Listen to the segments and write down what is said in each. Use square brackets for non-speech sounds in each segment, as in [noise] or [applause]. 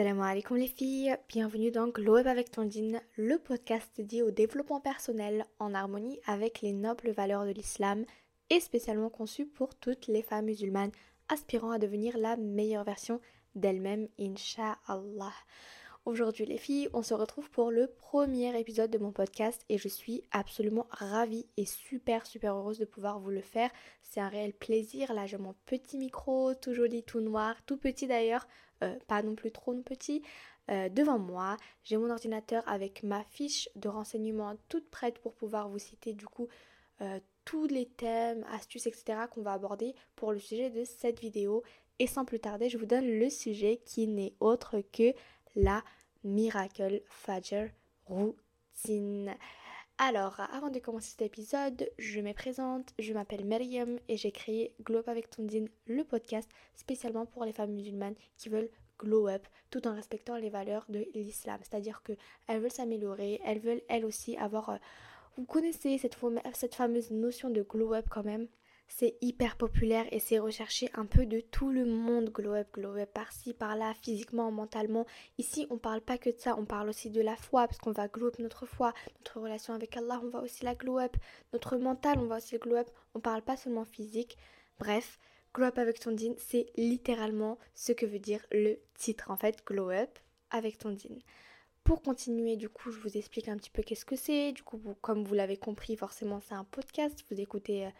Salam alaikum les filles, bienvenue dans Glow Up avec Tandine, le podcast dédié au développement personnel en harmonie avec les nobles valeurs de l'islam et spécialement conçu pour toutes les femmes musulmanes aspirant à devenir la meilleure version d'elles-mêmes, inshallah. Aujourd'hui les filles, on se retrouve pour le premier épisode de mon podcast et je suis absolument ravie et super super heureuse de pouvoir vous le faire. C'est un réel plaisir. Là j'ai mon petit micro, tout joli, tout noir, tout petit d'ailleurs, euh, pas non plus trop petit. Euh, devant moi, j'ai mon ordinateur avec ma fiche de renseignements toute prête pour pouvoir vous citer du coup euh, tous les thèmes, astuces, etc. qu'on va aborder pour le sujet de cette vidéo. Et sans plus tarder, je vous donne le sujet qui n'est autre que la Miracle Fajr Routine. Alors, avant de commencer cet épisode, je me présente, je m'appelle Maryam et j'ai créé Glow Up avec Tondine, le podcast spécialement pour les femmes musulmanes qui veulent glow up tout en respectant les valeurs de l'islam. C'est-à-dire qu'elles veulent s'améliorer, elles veulent elles aussi avoir... Euh, vous connaissez cette fameuse notion de glow up quand même? C'est hyper populaire et c'est recherché un peu de tout le monde. Glow up, glow up, par-ci, par-là, physiquement, mentalement. Ici, on parle pas que de ça, on parle aussi de la foi, parce qu'on va glow up notre foi, notre relation avec Allah, on va aussi la glow up. Notre mental, on va aussi le glow up. On parle pas seulement physique. Bref, glow up avec ton din, c'est littéralement ce que veut dire le titre en fait, glow up avec ton din. Pour continuer, du coup, je vous explique un petit peu qu'est-ce que c'est. Du coup, comme vous l'avez compris, forcément, c'est un podcast. Vous écoutez euh,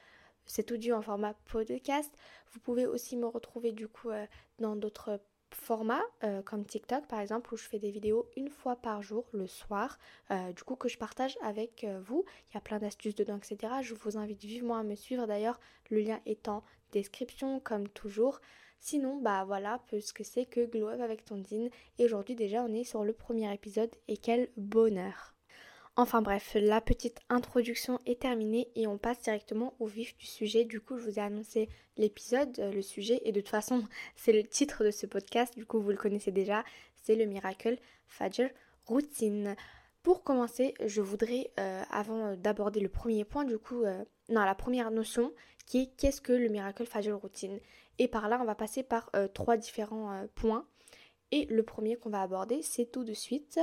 cet audio en format podcast. Vous pouvez aussi me retrouver du coup euh, dans d'autres formats euh, comme TikTok par exemple où je fais des vidéos une fois par jour le soir euh, du coup que je partage avec vous. Il y a plein d'astuces dedans etc je vous invite vivement à me suivre. D'ailleurs le lien est en description comme toujours. Sinon bah voilà ce que c'est que Glow Up avec Tondine. Et aujourd'hui déjà on est sur le premier épisode. Et quel bonheur Enfin bref, la petite introduction est terminée et on passe directement au vif du sujet. Du coup, je vous ai annoncé l'épisode, euh, le sujet, et de toute façon, [laughs] c'est le titre de ce podcast, du coup, vous le connaissez déjà, c'est le Miracle Fajr Routine. Pour commencer, je voudrais, euh, avant d'aborder le premier point, du coup, euh, non, la première notion, qui est qu'est-ce que le Miracle Fajr Routine Et par là, on va passer par trois différents points. Et le premier qu'on va aborder, c'est tout de suite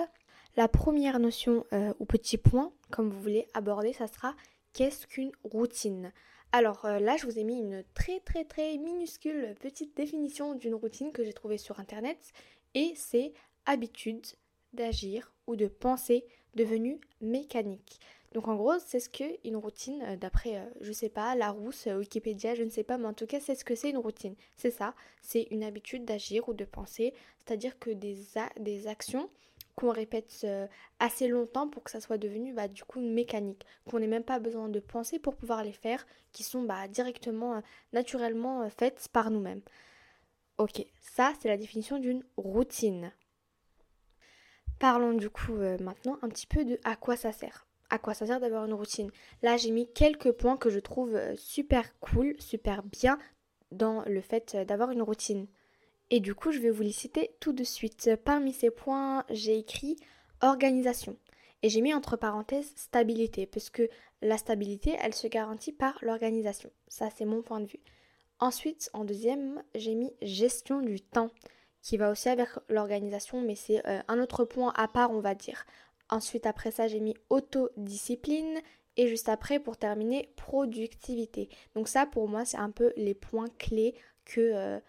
la première notion euh, ou petit point, comme vous voulez aborder, ça sera qu'est-ce qu'une routine? Alors euh, là, je vous ai mis une très très très minuscule petite définition d'une routine que j'ai trouvée sur internet et c'est habitude d'agir ou de penser devenue mécanique. Donc en gros, c'est ce qu'est une routine euh, d'après, je sais pas, Larousse, Wikipédia, je ne sais pas, mais en tout cas, c'est ce que c'est une routine. C'est ça, c'est une habitude d'agir ou de penser, c'est-à-dire que des, des actions qu'on répète euh, assez longtemps pour que ça soit devenu bah, du coup mécanique, qu'on n'ait même pas besoin de penser pour pouvoir les faire, qui sont bah, directement, euh, naturellement euh, faites par nous-mêmes. Ok, ça c'est la définition d'une routine. Parlons du coup maintenant un petit peu de à quoi ça sert. À quoi ça sert d'avoir une routine? Là j'ai mis quelques points que je trouve super cool, super bien dans le fait d'avoir une routine. Et du coup, je vais vous les citer tout de suite. Parmi ces points, j'ai écrit organisation. Et j'ai mis entre parenthèses stabilité, parce que la stabilité, elle se garantit par l'organisation. Ça, c'est mon point de vue. Ensuite, en deuxième, j'ai mis gestion du temps, qui va aussi avec l'organisation, mais c'est euh, un autre point à part, on va dire. Ensuite, après ça, j'ai mis autodiscipline. Et juste après, pour terminer, productivité. Donc ça, pour moi, c'est un peu les points clés que... Euh,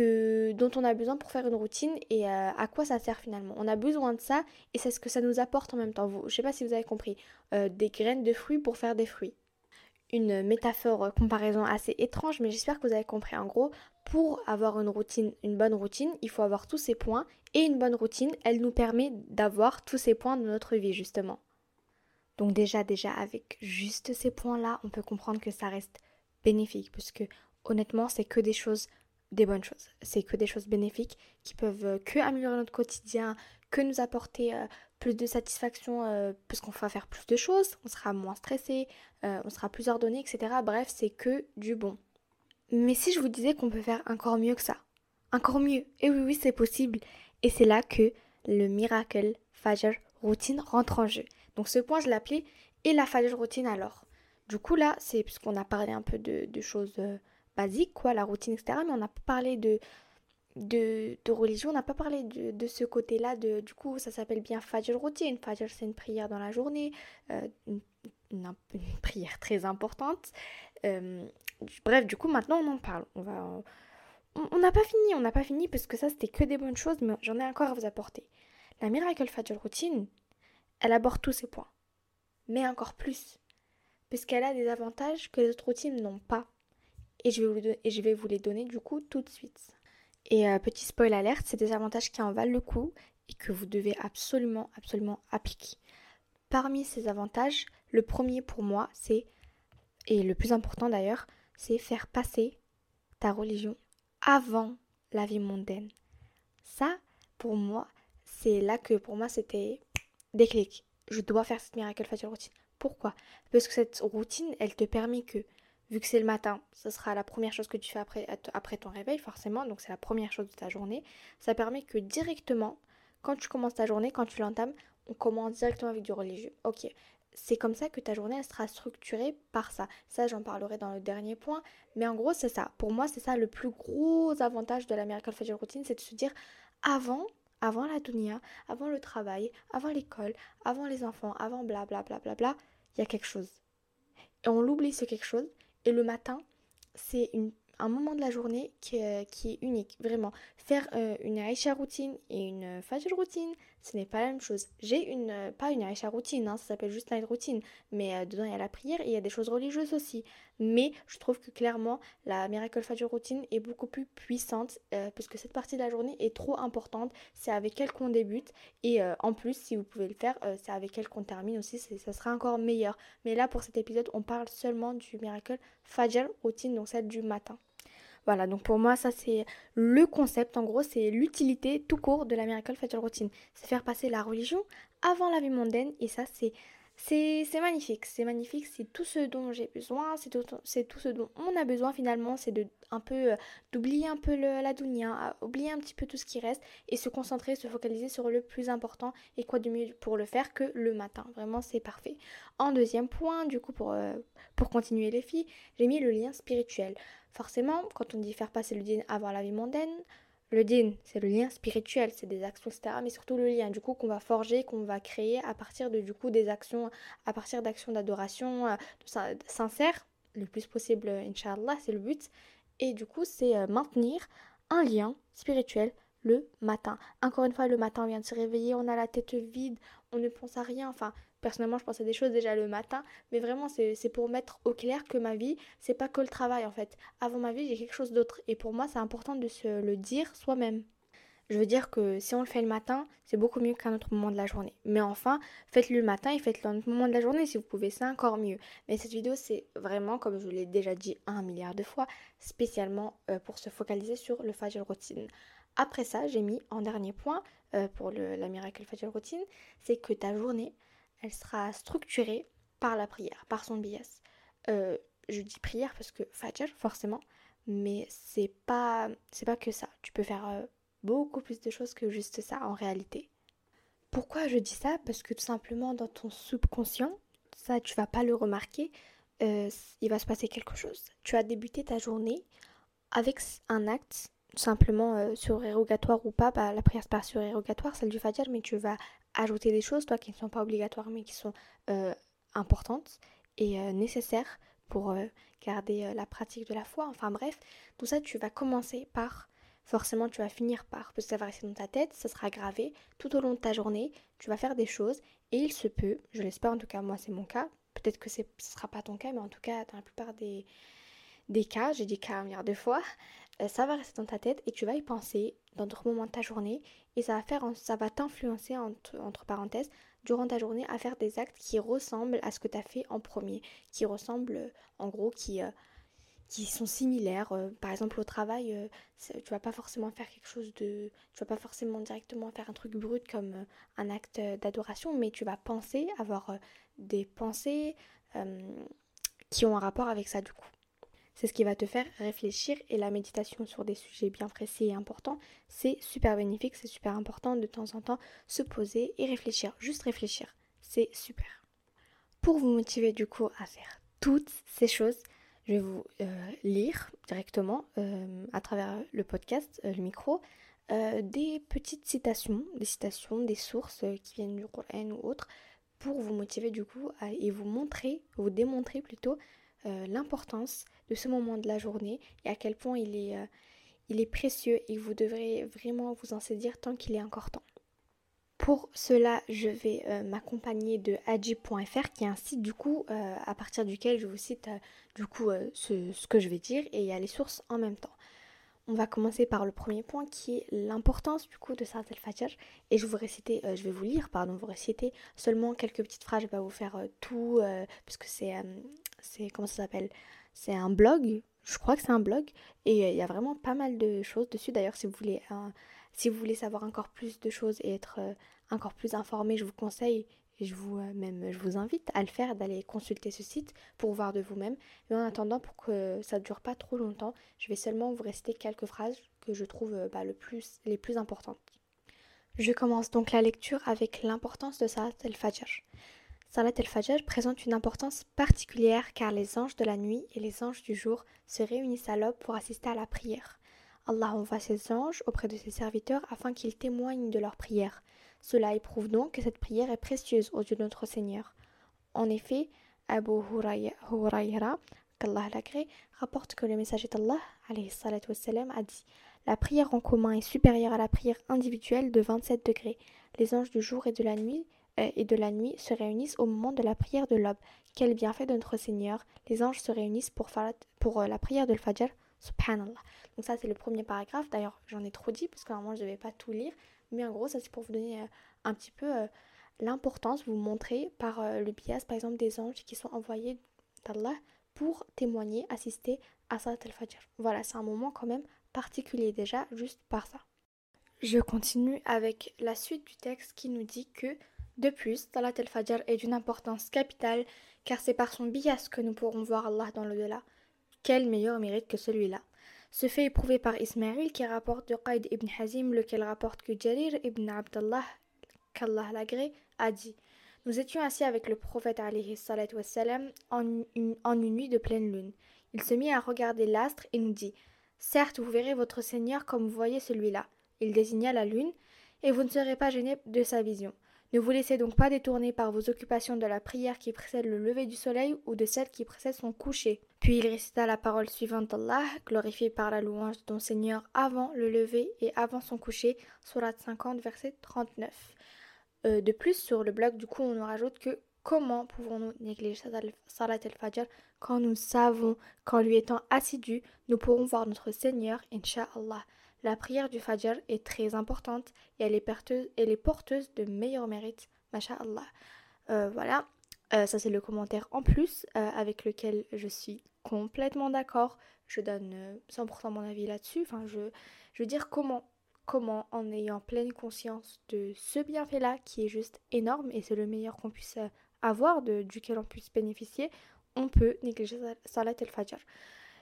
dont on a besoin pour faire une routine et euh, à quoi ça sert finalement. On a besoin de ça et c'est ce que ça nous apporte en même temps. Je sais pas si vous avez compris. Euh, des graines de fruits pour faire des fruits. Une métaphore, euh, comparaison assez étrange, mais j'espère que vous avez compris. En gros, pour avoir une routine, une bonne routine, il faut avoir tous ces points et une bonne routine, elle nous permet d'avoir tous ces points de notre vie justement. Donc déjà, déjà avec juste ces points-là, on peut comprendre que ça reste bénéfique parce que honnêtement, c'est que des choses des bonnes choses. C'est que des choses bénéfiques qui peuvent euh, que améliorer notre quotidien, que nous apporter euh, plus de satisfaction euh, parce qu'on va faire plus de choses, on sera moins stressé, on sera plus ordonné, etc. Bref, c'est que du bon. Mais si je vous disais qu'on peut faire encore mieux que ça, encore mieux, et oui, oui, c'est possible. Et c'est là que le miracle Fajr routine rentre en jeu. Donc ce point, je l'appelais et la Fajr routine alors. Du coup, là, c'est puisqu'on a parlé un peu de choses basique, quoi, la routine, etc. Mais on a parlé de de, religion, on n'a pas parlé de, ce côté-là. Du coup, ça s'appelle bien Fajr routine. Fajr, c'est une prière dans la journée, euh, une, [laughs] prière très importante. Euh, bref, du coup, maintenant, on en parle. On va, on n'a pas fini, on n'a pas fini parce que ça, c'était que des bonnes choses, mais j'en ai encore à vous apporter. La Miracle Fajr routine, elle aborde tous ces points, mais encore plus, puisqu'elle a des avantages que les autres routines n'ont pas. Et je, vais vous, les donner du coup tout de suite. Et euh, petit spoil alerte, c'est des avantages qui en valent le coup et que vous devez absolument, absolument appliquer. Parmi ces avantages, le premier pour moi, c'est, et le plus important d'ailleurs, c'est faire passer ta religion avant la vie mondaine. Ça, pour moi, c'est là que pour moi c'était déclic. Je dois faire cette miracle facial routine. Pourquoi? Parce que cette routine, elle te permet que vu que c'est le matin, ce sera la première chose que tu fais après, ton réveil, forcément, donc c'est la première chose de ta journée. Ça permet que directement, quand tu commences ta journée, quand tu l'entames, on commence directement avec du religieux. Ok, c'est comme ça que ta journée elle sera structurée par ça. Ça, j'en parlerai dans le dernier point, mais en gros, c'est ça. Pour moi, c'est ça le plus gros avantage de la Miracle Fajr Routine, c'est de se dire avant, avant la dunya, avant le travail, avant l'école, avant les enfants, avant bla bla bla bla bla, il y a quelque chose. Et on l'oublie ce quelque chose, et le matin, c'est un moment de la journée qui, est unique, vraiment. Faire euh, une Aisha routine et une Fajr routine, ce n'est pas la même chose. J'ai une, euh, pas une Aisha routine, hein, ça s'appelle juste night routine, mais euh, dedans il y a la prière et il y a des choses religieuses aussi. Mais je trouve que clairement la Miracle Fajr routine est beaucoup plus puissante parce que cette partie de la journée est trop importante. C'est avec elle qu'on débute et en plus, si vous pouvez le faire, c'est avec elle qu'on termine aussi, ça sera encore meilleur. Mais là, pour cet épisode, on parle seulement du Miracle Fajr routine, donc celle du matin. Voilà, donc pour moi, ça c'est le concept, en gros, c'est l'utilité tout court de la Miracle Fatal Routine. C'est faire passer la religion avant la vie mondaine, et ça c'est c'est magnifique, c'est magnifique, c'est tout ce dont j'ai besoin, c'est tout, tout, ce dont on a besoin finalement, c'est de un peu euh, d'oublier un peu le, la dunya, oublier un petit peu tout ce qui reste et se concentrer, se focaliser sur le plus important et quoi de mieux pour le faire que le matin. Vraiment, c'est parfait. En deuxième point, du coup, pour, euh, pour continuer les filles, j'ai mis le lien spirituel. Forcément, quand on dit faire passer le din avant la vie mondaine, le din, c'est le lien spirituel, c'est des actions, etc. Mais surtout le lien, du coup, qu'on va forger, qu'on va créer à partir de, du coup, des actions, à partir d'actions d'adoration euh, sincères, le plus possible, Inch'Allah, c'est le but. Et du coup, c'est euh, maintenir un lien spirituel le matin. Encore une fois, le matin, on vient de se réveiller, on a la tête vide, on ne pense à rien. Enfin, personnellement, je pense à des choses déjà le matin, mais vraiment, c'est pour mettre au clair que ma vie, c'est pas que le travail en fait. Avant ma vie, j'ai quelque chose d'autre. Et pour moi, c'est important de se le dire soi-même. Je veux dire que si on le fait le matin, c'est beaucoup mieux qu'un autre moment de la journée. Mais enfin, faites-le le matin et faites-le un autre moment de la journée si vous pouvez, c'est encore mieux. Mais cette vidéo, c'est vraiment, comme je l'ai déjà dit un milliard de fois, spécialement euh, pour se focaliser sur le Fajr routine. Après ça, j'ai mis en dernier point euh, pour la Miracle Fajr routine, c'est que ta journée, elle sera structurée par la prière, par son bias. Euh, je dis prière parce que Fajr, forcément, mais c'est pas, c'est pas que ça. Tu peux faire euh, beaucoup plus de choses que juste ça en réalité. Pourquoi je dis ça? Parce que tout simplement dans ton subconscient, ça tu vas pas le remarquer, euh, il va se passer quelque chose. Tu as débuté ta journée avec un acte simplement surérogatoire ou pas, bah, la prière c'est pas surérogatoire, celle du Fajr, mais tu vas ajouter des choses, toi, qui ne sont pas obligatoires, mais qui sont euh, importantes et euh, nécessaires pour euh, garder la pratique de la foi. Enfin bref, tout ça, tu vas commencer par, forcément, tu vas finir par, parce que ça va rester dans ta tête, ça sera gravé tout au long de ta journée, tu vas faire des choses, et il se peut, je l'espère en tout cas, moi c'est mon cas, peut-être que ce ne sera pas ton cas, mais en tout cas, dans la plupart des, des cas, j'ai dit cas un milliard de fois, ça va rester dans ta tête et tu vas y penser dans d'autres moments de ta journée et ça va faire ça va t'influencer entre, parenthèses durant ta journée à faire des actes qui ressemblent à ce que tu fait en premier, qui ressemblent en gros qui euh, sont similaires. Euh, par exemple au travail, euh, tu vas pas forcément faire quelque chose de tu vas pas forcément directement faire un truc brut comme un acte d'adoration, mais tu vas penser avoir des pensées qui ont un rapport avec ça du coup. C'est ce qui va te faire réfléchir et la méditation sur des sujets bien précis et importants, c'est super bénéfique, c'est super important de temps en temps se poser et réfléchir, juste réfléchir, c'est super. Pour vous motiver du coup à faire toutes ces choses, je vais vous lire directement à travers le podcast, le micro, des petites citations, des citations, des sources qui viennent du Coran ou autres, pour vous motiver du coup et vous montrer, vous démontrer plutôt l'importance de ce moment de la journée et à quel point il est, il est précieux et vous devrez vraiment vous en saisir tant qu'il est encore temps. Pour cela, je vais euh, m'accompagner de agi.fr qui est un site du coup euh, à partir duquel je vous cite euh, du coup ce, que je vais dire et il y a les sources en même temps. On va commencer par le premier point qui est l'importance du coup de Salat al-Fajr et je vous réciter, je vais vous lire pardon, vous réciter seulement quelques petites phrases, je vais pas vous faire tout puisque c'est c'est comment ça s'appelle? C'est un blog, je crois que c'est un blog et il y a vraiment pas mal de choses dessus d'ailleurs si vous voulez si vous voulez savoir encore plus de choses et être euh, encore plus informé, je vous conseille et je vous euh, même je vous invite à le faire, d'aller consulter ce site pour voir de vous-même. Mais en attendant, pour que ça ne dure pas trop longtemps, je vais seulement vous réciter quelques phrases que je trouve euh, bah, le plus, les plus importantes. Je commence donc la lecture avec l'importance de Salat el-Fajr. Salat el-Fajr présente une importance particulière car les anges de la nuit et les anges du jour se réunissent à l'aube pour assister à la prière. Allah envoie ses anges auprès de ses serviteurs afin qu'ils témoignent de leur prière. Cela éprouve donc que cette prière est précieuse aux yeux de notre Seigneur. En effet, Abu Hurayra, qu'Allah l'agrée, rapporte que le messager d'Allah a dit La prière en commun est supérieure à la prière individuelle de 27 degrés. Les anges du jour et de la nuit et de la nuit se réunissent au moment de la prière de l'aube. Quel bienfait de notre Seigneur Les anges se réunissent pour, euh, la prière de l'Fajr. Subhanallah. Donc ça c'est le premier paragraphe. D'ailleurs j'en ai trop dit parce que normalement je ne vais pas tout lire. Mais en gros ça c'est pour vous donner euh, un petit peu euh, l'importance, vous montrer par le bias par exemple des anges qui sont envoyés d'Allah pour témoigner, assister à Salat al-Fajr. Voilà, c'est un moment quand même particulier déjà juste par ça. Je continue avec la suite du texte qui nous dit que de plus, Salat al-Fajr est d'une importance capitale car c'est par son bias que nous pourrons voir Allah dans le delà Quel meilleur mérite que celui-là ce fait est prouvé par Ismaïl qui rapporte de Qaid ibn Hazim, lequel rapporte que Jarir ibn Abdallah, qu'Allah l'agré, a dit Nous étions assis avec le prophète wassalam, en, une, en une nuit de pleine lune. Il se mit à regarder l'astre et nous dit Certes, vous verrez votre Seigneur comme vous voyez celui-là. Il désigna la lune, et vous ne serez pas gênés de sa vision. Ne vous laissez donc pas détourner par vos occupations de la prière qui précède le lever du soleil ou de celle qui précède son coucher. Puis il récita la parole suivante d'Allah, glorifiée par la louange de ton Seigneur avant le lever et avant son coucher, surat 50, verset 39. Euh, de plus, sur le blog, du coup, on nous rajoute que comment pouvons-nous négliger Salat al-Fajr quand nous savons qu'en lui étant assidus, nous pourrons voir notre Seigneur, Inch'Allah. La prière du Fajr est très importante et elle est, porteuse, de meilleurs mérites, masha'Allah. Euh, voilà, euh, ça c'est le commentaire en plus euh, avec lequel je suis complètement d'accord. Je donne 100% mon avis là-dessus. Enfin, je, je veux dire comment, comment en ayant pleine conscience de ce bienfait-là qui est juste énorme et c'est le meilleur qu'on puisse avoir, de, duquel on puisse bénéficier, on peut négliger Salat el-Fajr.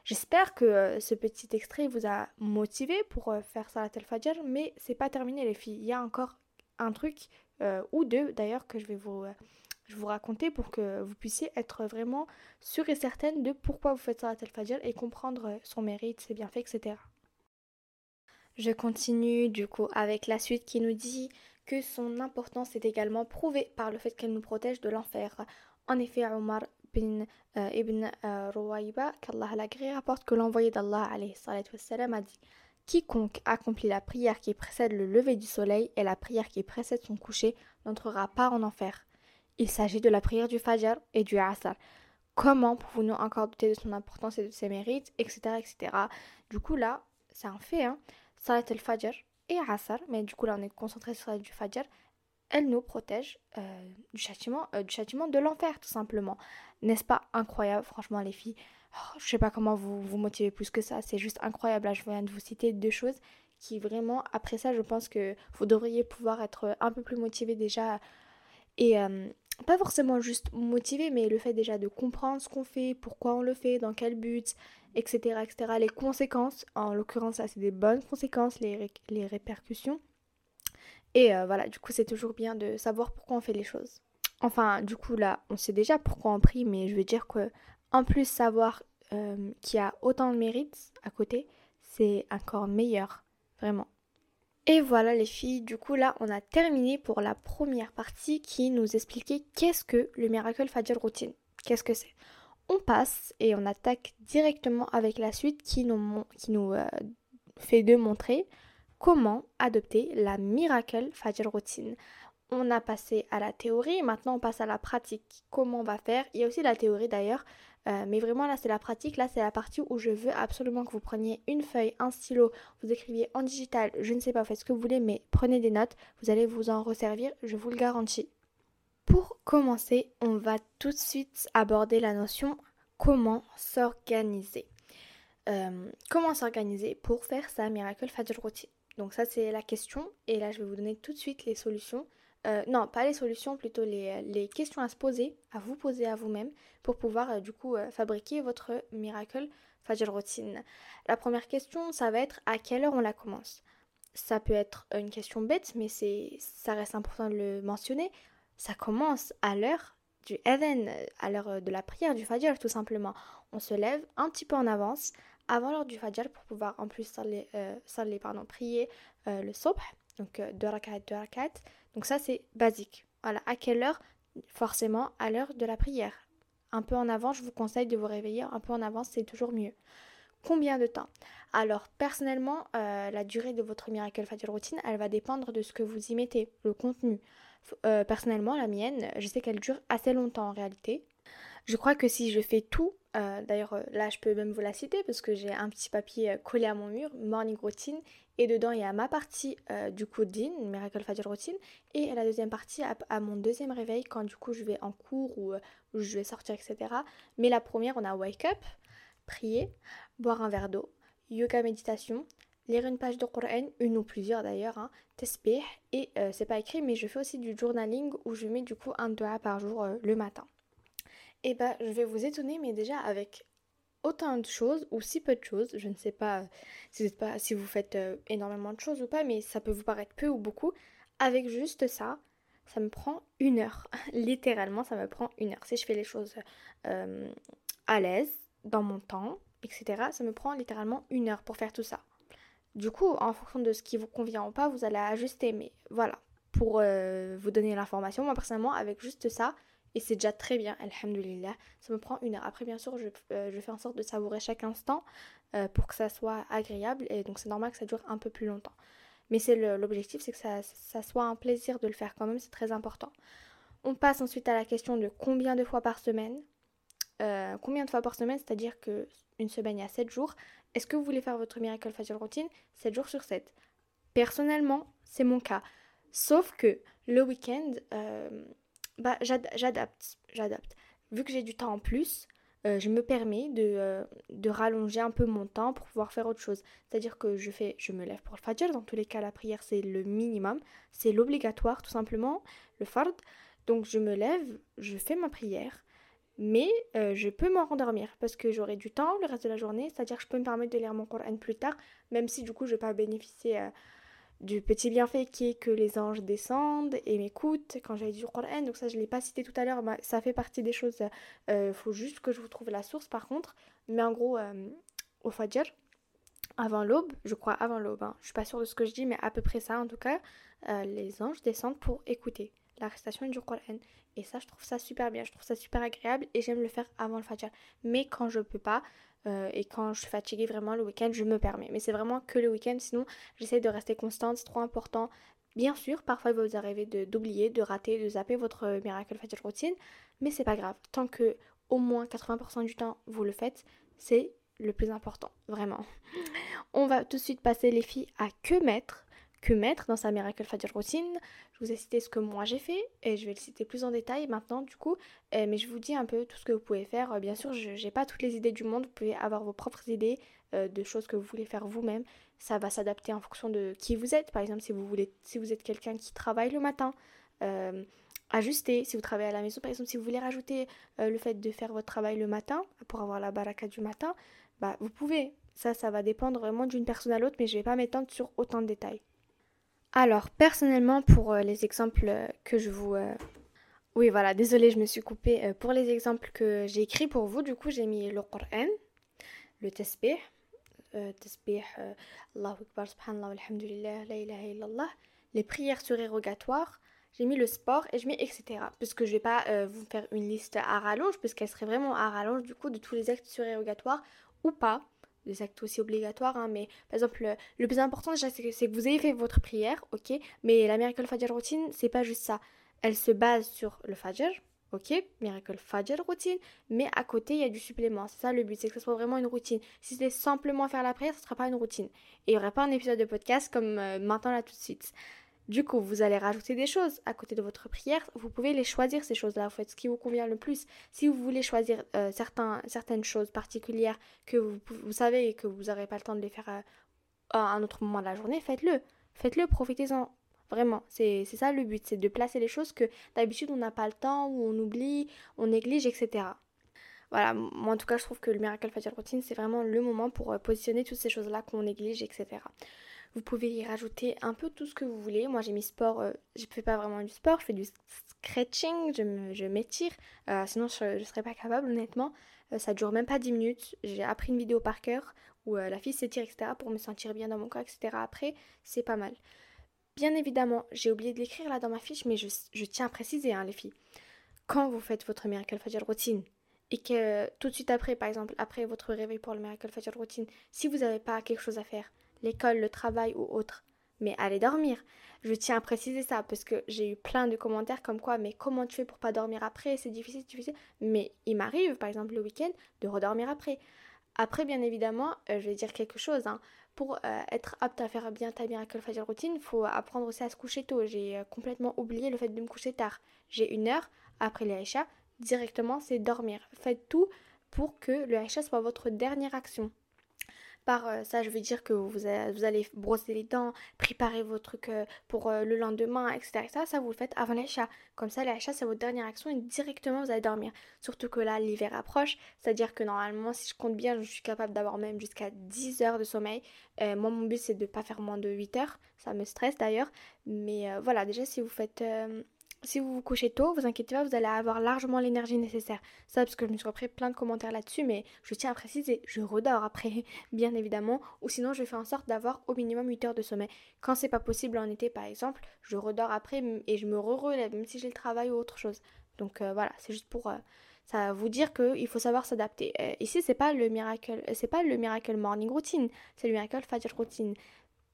J'espère que euh, ce petit extrait vous a motivé pour euh, faire Salat al-Fajr, mais c'est pas terminé les filles. Il y a encore un truc, euh, ou deux d'ailleurs, que je vais vous, vous raconter pour que vous puissiez être vraiment sûr et certaine de pourquoi vous faites Salat al-Fajr et comprendre son mérite, ses bienfaits, etc. Je continue du coup avec la suite qui nous dit que son importance est également prouvée par le fait qu'elle nous protège de l'enfer. En effet, Omar euh, Ibn euh, Ruwayba, qu'Allah rapporte que l'envoyé d'Allah a dit Quiconque accomplit la prière qui précède le lever du soleil et la prière qui précède son coucher n'entrera pas en enfer. Il s'agit de la prière du Fajr et du Asr. Comment pouvons-nous encore douter de son importance et de ses mérites, etc. etc. Du coup, là, c'est un fait, hein. Salat al-Fajr et Asr, mais du coup, là, on est concentré sur Salat du Fajr elle nous protège euh, du, châtiment, euh, du châtiment de l'enfer, tout simplement. N'est-ce pas incroyable, franchement, les filles? Oh, Je sais pas comment vous vous motivez plus que ça, c'est juste incroyable. Là, je viens de vous citer deux choses qui vraiment, après ça, je pense que vous devriez pouvoir être un peu plus motivé déjà. Et euh, pas forcément juste motivé, mais le fait déjà de comprendre ce qu'on fait, pourquoi on le fait, dans quel but, etc. etc. Les conséquences, en l'occurrence, ça c'est des bonnes conséquences, les, les répercussions. Et euh, voilà, du coup, c'est toujours bien de savoir pourquoi on fait les choses. Enfin, du coup, là, on sait déjà pourquoi on prie, mais je veux dire que, en plus, savoir qui a autant de mérites à côté, c'est encore meilleur, vraiment. Et voilà les filles, du coup là on a terminé pour la première partie qui nous expliquait qu'est-ce que le Miracle Fajr Routine. Qu'est-ce que c'est? On passe et on attaque directement avec la suite qui nous, qui nous euh, comment adopter la Miracle Fajr Routine. On a passé à la théorie, maintenant on passe à la pratique. Comment on va faire? Il y a aussi la théorie d'ailleurs, euh, mais vraiment là c'est la pratique, là c'est la partie où je veux absolument que vous preniez une feuille, un stylo, vous écriviez en digital, je ne sais pas, faites ce que vous voulez, mais prenez des notes, vous allez vous en resservir, je vous le garantis. Pour commencer, on va tout de suite aborder la notion comment s'organiser. Euh, comment s'organiser pour faire sa Miracle Fajr Routine? Donc ça c'est la question et là je vais vous donner tout de suite les solutions euh, non, pas les solutions, plutôt les, questions à se poser, à vous poser à vous-même pour pouvoir euh, du coup euh, fabriquer votre miracle Fajr routine. La première question, ça va être à quelle heure on la commence? Ça peut être une question bête, mais ça reste important de le mentionner. Ça commence à l'heure du Even, à l'heure de la prière du Fajr tout simplement. On se lève un petit peu en avance avant l'heure du Fajr pour pouvoir en plus saler, pardon, prier le Sobh, donc deux rakat, deux rakat donc ça c'est basique. Voilà, à quelle heure? Forcément à l'heure de la prière. Un peu en avant, je vous conseille de vous réveiller un peu en avance, c'est toujours mieux. Combien de temps? Alors personnellement, euh, la durée de votre Miracle Fajr routine, elle va dépendre de ce que vous y mettez, le contenu. Euh, personnellement, la mienne, je sais qu'elle dure assez longtemps en réalité. Je crois que si je fais tout, euh, d'ailleurs là je peux même vous la citer parce que j'ai un petit papier collé à mon mur, morning routine, et dedans, il y a ma partie euh, du coup din, Miracle Fajr Routine, et la deuxième partie à, mon deuxième réveil quand du coup je vais en cours ou, euh, je vais sortir, etc. Mais la première, on a wake up, prier, boire un verre d'eau, yoga méditation, lire une page de Coran, une ou plusieurs d'ailleurs, hein, et euh, c'est pas écrit, mais je fais aussi du journaling où je mets du coup un dua par jour le matin. Et bah, je vais vous étonner, mais déjà avec autant de choses ou si peu de choses. Je ne sais pas si vous, pas, si vous faites euh, énormément de choses ou pas, mais ça peut vous paraître peu ou beaucoup. Avec juste ça, ça me prend une heure. [laughs] Littéralement, ça me prend une heure. Si je fais les choses euh, à l'aise, dans mon temps, etc., ça me prend littéralement une heure pour faire tout ça. Du coup, en fonction de ce qui vous convient ou pas, vous allez ajuster. Mais voilà, pour euh, vous donner l'information, moi personnellement, avec juste ça, et c'est déjà très bien, alhamdulillah. Ça me prend une heure. Après, bien sûr, je, euh, fais en sorte de savourer chaque instant euh, pour que ça soit agréable. Et donc, c'est normal que ça dure un peu plus longtemps. Mais c'est l'objectif, c'est que ça, soit un plaisir de le faire quand même. C'est très important. On passe ensuite à la question de combien de fois par semaine. Euh, combien de fois par semaine, c'est-à-dire que une semaine, il y a 7 jours. Est-ce que vous voulez faire votre Miracle Facial Routine? 7 jours sur 7 Personnellement, c'est mon cas. Sauf que le week-end, bah, j'adapte, j'adapte. Vu que j'ai du temps en plus, euh, je me permets de, euh, de, rallonger un peu mon temps pour pouvoir faire autre chose. C'est-à-dire que je fais, je me lève pour le fajr, dans tous les cas la prière c'est le minimum, c'est l'obligatoire tout simplement, le fard. Donc je me lève, je fais ma prière, mais euh, je peux m'en rendormir parce que j'aurai du temps le reste de la journée, c'est-à-dire que je peux me permettre de lire mon Coran plus tard, même si du coup je ne vais pas bénéficier du petit bienfait qui est que les anges descendent et m'écoutent quand j'avais du Coran. Donc ça, je ne l'ai pas cité tout à l'heure, ça fait partie des choses. Il euh, faut juste que je vous trouve la source par contre. Mais en gros, euh, au Fajr, avant l'aube, je crois avant l'aube, hein, je suis pas sûre de ce que je dis, mais à peu près ça en tout cas, euh, les anges descendent pour écouter la récitation du Coran. Et ça, je trouve ça super bien, je trouve ça super agréable et j'aime le faire avant le Fajr. Mais quand je peux pas, euh, et quand je suis fatiguée vraiment le week-end, je me permets. Mais c'est vraiment que le week-end, sinon j'essaie de rester constante, c'est trop important. Bien sûr, parfois il va vous arriver d'oublier, de, rater, de zapper votre Miracle Fatigue routine, mais c'est pas grave. Tant que au moins 80% du temps vous le faites, c'est le plus important, vraiment. [laughs] On va tout de suite passer les filles à que mettre que mettre dans sa Miracle Fajr Routine. Je vous ai cité ce que moi j'ai fait et je vais le citer plus en détail maintenant du coup. Euh, mais je vous dis un peu tout ce que vous pouvez faire. Euh, bien sûr, je n'ai pas toutes les idées du monde. Vous pouvez avoir vos propres idées euh, de choses que vous voulez faire vous-même. Ça va s'adapter en fonction de qui vous êtes. Par exemple, si vous, êtes quelqu'un qui travaille le matin, ajuster. Si vous travaillez à la maison, par exemple, si vous voulez rajouter le fait de faire votre travail le matin pour avoir la baraka du matin, bah, vous pouvez. Ça, ça va dépendre vraiment d'une personne à l'autre, mais je ne vais pas m'étendre sur autant de détails. Alors, personnellement, pour euh, les exemples euh, que je vous... Euh, oui, voilà, désolée, je me suis coupée. pour les exemples que j'ai écrits pour vous, du coup, j'ai mis le Coran, le tesbih, euh, Allahu Akbar, subhanallah, alhamdulillah, la ilaha les prières surérogatoires, j'ai mis le sport et je mets etc. Parce que je vais pas vous faire une liste à rallonge, parce qu'elle serait vraiment à rallonge du coup de tous les actes surérogatoires ou pas. Des actes aussi obligatoires, hein, mais par exemple, le, plus important déjà, c'est que, vous ayez fait votre prière, ok, mais la Miracle Fajr Routine, c'est pas juste ça. Elle se base sur le Fajr, ok, Miracle Fajr Routine, mais à côté, il y a du supplément. C'est ça le but, c'est que ce soit vraiment une routine. Si c'était simplement faire la prière, ce ne sera pas une routine. Et il n'y aurait pas un épisode de podcast comme euh, maintenant là tout de suite. Du coup, vous allez rajouter des choses à côté de votre prière. Vous pouvez les choisir, ces choses-là. Vous faites ce qui vous convient le plus. Si vous voulez choisir euh, certaines choses particulières que vous, savez et que vous n'aurez pas le temps de les faire à un autre moment de la journée, faites-le. Faites-le, profitez-en. Vraiment, c'est ça le but, c'est de placer les choses que d'habitude on n'a pas le temps, ou on oublie, on néglige, etc. Voilà, moi en tout cas je trouve que le Miracle Facial Routine c'est vraiment le moment pour euh, positionner toutes ces choses-là qu'on néglige, etc. Vous pouvez y rajouter un peu tout ce que vous voulez. Moi j'ai mis sport, euh, je ne fais pas vraiment du sport, je fais du scratching, je m'étire, euh, sinon je ne serais pas capable honnêtement. Euh, ça dure même pas 10 minutes. J'ai appris une vidéo par cœur où la fille s'étire, etc. pour me sentir bien dans mon corps, etc. Après, c'est pas mal. Bien évidemment, j'ai oublié de l'écrire là dans ma fiche, mais je, tiens à préciser, hein, les filles. Quand vous faites votre Miracle Fajr routine et que tout de suite après, par exemple, après votre réveil pour le Miracle Fajr routine, si vous n'avez pas quelque chose à faire, l'école, le travail ou autre, mais allez dormir. Je tiens à préciser ça parce que j'ai eu plein de commentaires comme quoi, mais comment tu fais pour pas dormir après? C'est difficile, difficile. Mais il m'arrive, par exemple le week-end, de redormir après. Après, bien évidemment, euh, je vais dire quelque chose. Hein. Pour euh, être apte à faire bien ta Miracle Fajr routine, faut apprendre aussi à se coucher tôt. J'ai euh, complètement oublié le fait de me coucher tard. J'ai une heure après les Aïcha, directement c'est dormir. Faites tout pour que le Aïcha soit votre dernière action. Par euh, ça, je veux dire que vous, allez brosser les dents, préparer vos trucs euh, pour euh, le lendemain, etc., Ça, vous le faites avant l'achat. Comme ça, l'achat, c'est votre dernière action et directement, vous allez dormir. Surtout que là, l'hiver approche. C'est-à-dire que normalement, si je compte bien, je suis capable d'avoir même jusqu'à 10 heures de sommeil. moi, mon but, c'est de ne pas faire moins de 8 heures. Ça me stresse d'ailleurs. Mais voilà, déjà, si vous faites si vous vous couchez tôt, vous inquiétez pas, vous allez avoir largement l'énergie nécessaire. Ça, parce que je me suis repris plein de commentaires là-dessus, mais je tiens à préciser, je redors après, [laughs] bien évidemment, ou sinon je fais en sorte d'avoir au minimum 8 heures de sommeil. Quand c'est pas possible en été, par exemple, je redors après et je me relève, même si j'ai le travail ou autre chose. Donc euh, voilà, c'est juste pour euh, ça vous dire qu'il faut savoir s'adapter. Euh, ici, c'est pas le miracle, c'est pas le miracle morning routine, c'est le miracle fajr routine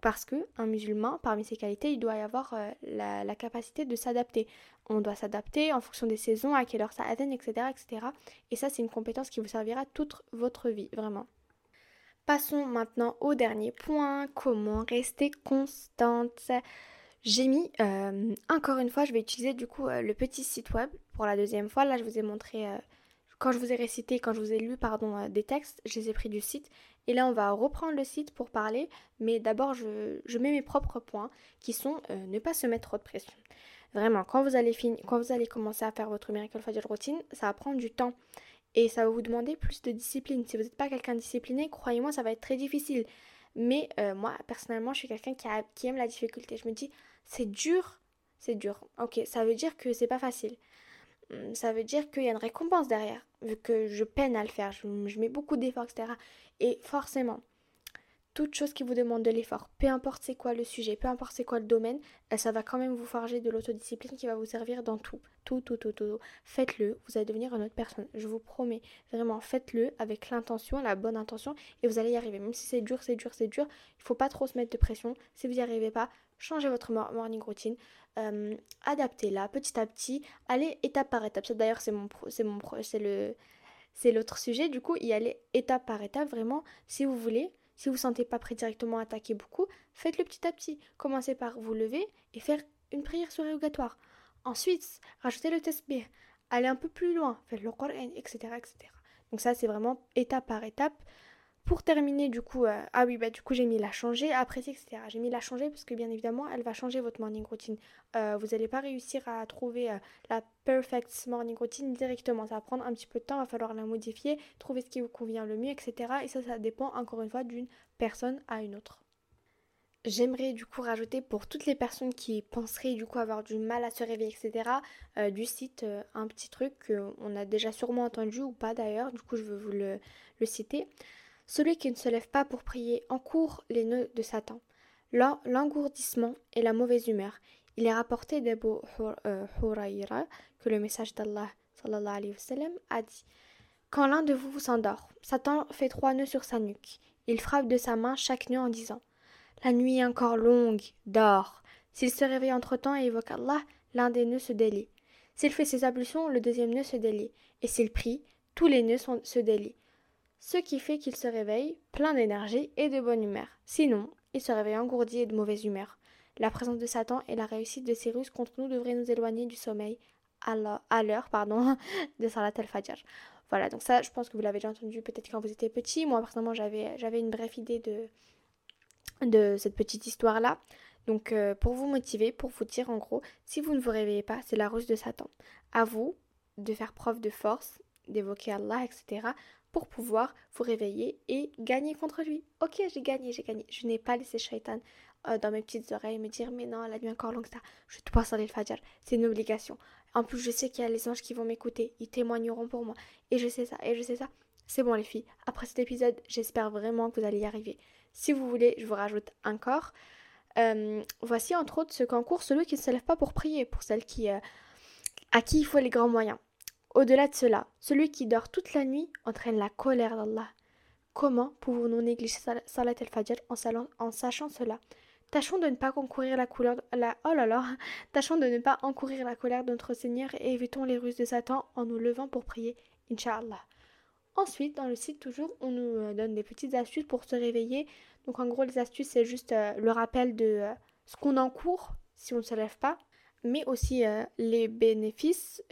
parce qu'un musulman, parmi ses qualités, il doit y avoir euh, la, capacité de s'adapter. On doit s'adapter en fonction des saisons, à quelle heure ça atteint, etc., etc. Et ça, c'est une compétence qui vous servira toute votre vie, vraiment. Passons maintenant au dernier point, comment rester constante? J'ai mis, euh, encore une fois, je vais utiliser du coup euh, le petit site web pour la deuxième fois. Là, je vous ai montré quand je vous ai récité, quand je vous ai lu pardon, des textes, je les ai pris du site. Et là, on va reprendre le site pour parler. Mais d'abord, je, mets mes propres points qui sont euh, ne pas se mettre trop de pression. Vraiment, quand vous, allez commencer à faire votre Miracle Fajr routine, ça va prendre du temps. Et ça va vous demander plus de discipline. Si vous n'êtes pas quelqu'un discipliné, croyez-moi, ça va être très difficile. Mais euh, moi, personnellement, je suis quelqu'un qui, qui aime la difficulté. Je me dis, c'est dur, c'est dur. Ok, ça veut dire que c'est pas facile. Hum, ça veut dire qu'il y a une récompense derrière, vu que je peine à le faire, je, mets beaucoup d'efforts, etc. Et forcément, toute chose qui vous demande de l'effort, peu importe c'est quoi le sujet, peu importe c'est quoi le domaine, euh, ça va quand même vous forger de l'autodiscipline qui va vous servir dans tout. Tout, tout, tout, tout. Faites-le, vous allez devenir une autre personne. Je vous promets, vraiment, faites-le avec l'intention, la bonne intention, et vous allez y arriver. Même si c'est dur, c'est dur, c'est dur, il faut pas trop se mettre de pression. Si vous n'y arrivez pas, changez votre morning routine, euh, adaptez-la petit à petit, allez étape par étape. D'ailleurs c'est mon c'est c'est le c'est l'autre sujet. Du coup, y aller étape par étape vraiment si vous voulez. Si vous ne sentez pas prêt directement à attaquer beaucoup, faites-le petit à petit. Commencez par vous lever et faire une prière surrogatoire. Ensuite, rajoutez le B. Allez un peu plus loin, faites le Coran, etc., etc. Donc ça, c'est vraiment étape par étape. Pour terminer, du coup, euh, ah oui, bah du coup, j'ai mis la changer, apprécier, etc. J'ai mis la changer parce que bien évidemment, elle va changer votre morning routine. Euh, vous n'allez pas réussir à trouver euh, la perfect morning routine directement. Ça va prendre un petit peu de temps, va falloir la modifier, trouver ce qui vous convient le mieux, etc. Et ça, ça dépend encore une fois d'une personne à une autre. J'aimerais du coup rajouter pour toutes les personnes qui penseraient du coup avoir du mal à se réveiller, etc. du site un petit truc qu'on a déjà sûrement entendu ou pas d'ailleurs. Du coup, je veux vous le citer. Celui qui ne se lève pas pour prier encourt les nœuds de Satan, l'engourdissement et la mauvaise humeur. Il est rapporté d'Abu euh, Huraira que le message d'Allah a dit Quand l'un de vous s'endort, Satan fait trois nœuds sur sa nuque. Il frappe de sa main chaque nœud en disant La nuit est encore longue, dors. S'il se réveille entre-temps et évoque Allah, l'un des nœuds se délie. S'il fait ses ablutions, le deuxième nœud se délie. Et s'il prie, tous les nœuds se délient. Ce qui fait qu'il se réveille plein d'énergie et de bonne humeur. Sinon, il se réveille engourdi et de mauvaise humeur. La présence de Satan et la réussite de ses ruses contre nous devraient nous éloigner du sommeil à l'heure pardon, [laughs] de Salat al-Fajr. Voilà, donc ça, je pense que vous l'avez déjà entendu peut-être quand vous étiez petit. Moi, personnellement, j'avais, une brève idée de, de cette petite histoire-là. Donc, euh, pour vous motiver, pour vous dire en gros, si vous ne vous réveillez pas, c'est la ruse de Satan. À vous de faire preuve de force, d'évoquer Allah, etc., pour pouvoir vous réveiller et gagner contre lui. Ok, j'ai gagné, j'ai gagné. Je n'ai pas laissé Shaitan euh, dans mes petites oreilles me dire, mais non, la nuit encore longue, ça, je dois saler le Fajr. C'est une obligation. En plus, je sais qu'il y a les anges qui vont m'écouter, ils témoigneront pour moi. Et je sais ça, et je sais ça. C'est bon les filles, après cet épisode, j'espère vraiment que vous allez y arriver. Si vous voulez, je vous rajoute encore. Euh, voici entre autres ce concours, celui qui ne se lève pas pour prier, pour celle qui, euh, à qui il faut les grands moyens. Au-delà de cela, celui qui dort toute la nuit entraîne la colère d'Allah. Comment pouvons-nous négliger Salat al-Fajr en, sachant cela? Tâchons de ne pas concourir la couleur, la, oh [laughs] tâchons de ne pas encourir la colère de notre Seigneur et évitons les ruses de Satan en nous levant pour prier, Inch'Allah. Ensuite, dans le site toujours, on nous euh, donne des petites astuces pour se réveiller. Donc en gros, les astuces, c'est juste euh, le rappel de euh, ce qu'on encourt si on ne se lève pas, mais aussi les bénéfices,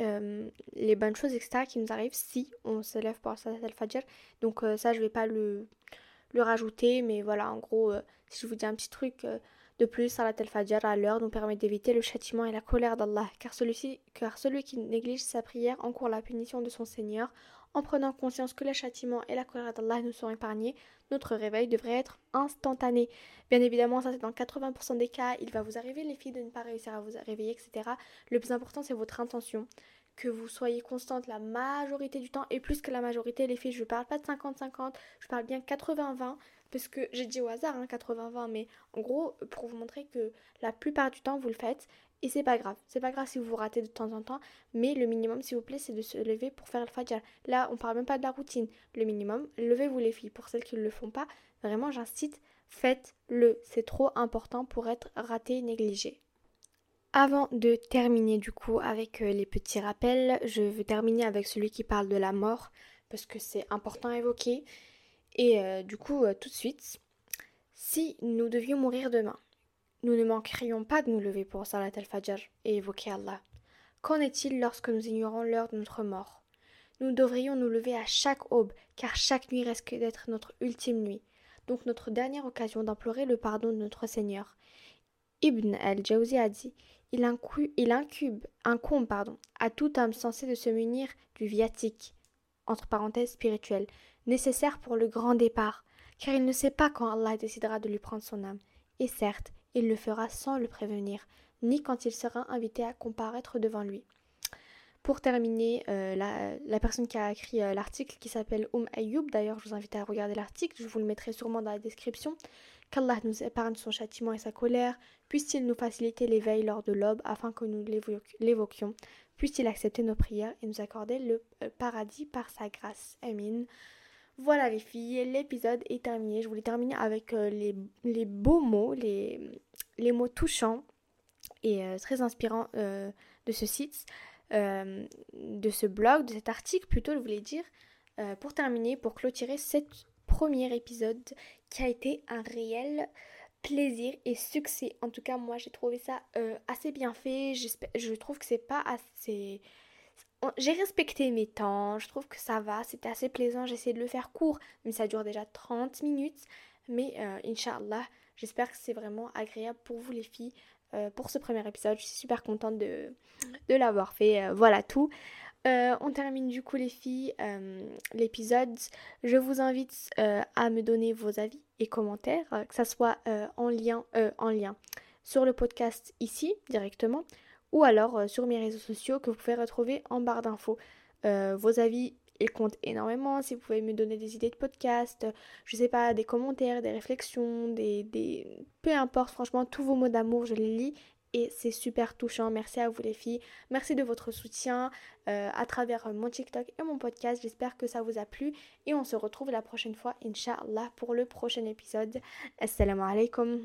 les bonnes choses, etc. qui nous arrivent si on se lève pour Salat al-Fajr. Donc ça, je vais pas le, le rajouter, mais voilà, en gros, si je vous dis un petit truc euh, de plus, Salat al-Fajr à l'heure nous permet d'éviter le châtiment et la colère d'Allah, car, celui car celui qui néglige sa prière encourt la punition de son Seigneur. En prenant conscience que le châtiment et la colère d'Allah nous sont épargnés, notre réveil devrait être instantané. Bien évidemment, ça c'est dans 80% des cas, il va vous arriver les filles de ne pas réussir à vous réveiller, etc. Le plus important c'est votre intention que vous soyez constante la majorité du temps et plus que la majorité les filles je parle pas de 50-50 je parle bien 80-20 parce que j'ai dit au hasard hein, 80-20 mais en gros pour vous montrer que la plupart du temps vous le faites et c'est pas grave. C'est pas grave si vous vous ratez de temps en temps mais le minimum s'il vous plaît c'est de se lever pour faire le fajr. Là on parle même pas de la routine. Le minimum levez-vous les filles. Pour celles qui ne le font pas vraiment j'incite faites-le. C'est trop important pour être raté négligé. Avant de terminer du coup avec euh, les petits rappels, je veux terminer avec celui qui parle de la mort parce que c'est important à évoquer. Et euh, du coup, euh, tout de suite, si nous devions mourir demain, nous ne manquerions pas de nous lever pour Salat al-Fajr et évoquer Allah. Qu'en est-il lorsque nous ignorons l'heure de notre mort? Nous devrions nous lever à chaque aube, car chaque nuit risque d'être notre ultime nuit, donc notre dernière occasion d'implorer le pardon de notre Seigneur. Ibn al-Jawzi a dit il, incube, incombe pardon, à tout homme censé de se munir du viatique, entre parenthèses spirituel, nécessaire pour le grand départ, car il ne sait pas quand Allah décidera de lui prendre son âme. Et certes, il le fera sans le prévenir, ni quand il sera invité à comparaître devant lui. Pour terminer, euh, la, personne qui a écrit euh, l'article, qui s'appelle Oum Ayoub, d'ailleurs je vous invite à regarder l'article, je vous le mettrai sûrement dans la description, qu'Allah nous épargne son châtiment et sa colère, puisse-t-il nous faciliter l'éveil lors de l'aube afin que nous l'évoquions, puisse-t-il accepter nos prières et nous accorder le euh, paradis par sa grâce. Amin. Voilà les filles, l'épisode est terminé. Je voulais terminer avec les, les, beaux mots, les, mots touchants et très inspirants de ce site. Euh, de ce blog, de cet article plutôt, je voulais dire, euh, pour terminer, pour clôturer cet premier épisode qui a été un réel plaisir et succès. En tout cas, moi j'ai trouvé ça euh, assez bien fait. Je trouve que c'est pas assez. J'ai respecté mes temps, je trouve que ça va, c'était assez plaisant. J'ai essayé de le faire court, mais ça dure déjà 30 minutes. Mais Inch'Allah, j'espère que c'est vraiment agréable pour vous les filles. Euh, pour ce premier épisode. Je suis super contente de, de l'avoir fait. Euh, voilà tout. Euh, on termine du coup les filles l'épisode. Je vous invite à me donner vos avis et commentaires, que ça soit en lien, en lien sur le podcast ici directement, ou alors sur mes réseaux sociaux que vous pouvez retrouver en barre d'infos. vos avis il compte énormément. Si vous pouvez me donner des idées de podcast, je sais pas, des commentaires, des réflexions, des, peu importe, franchement, tous vos mots d'amour, je les lis et c'est super touchant. Merci à vous les filles. Merci de votre soutien euh, à travers mon TikTok et mon podcast. J'espère que ça vous a plu et on se retrouve la prochaine fois, Inch'Allah, pour le prochain épisode. Assalamu alaikum.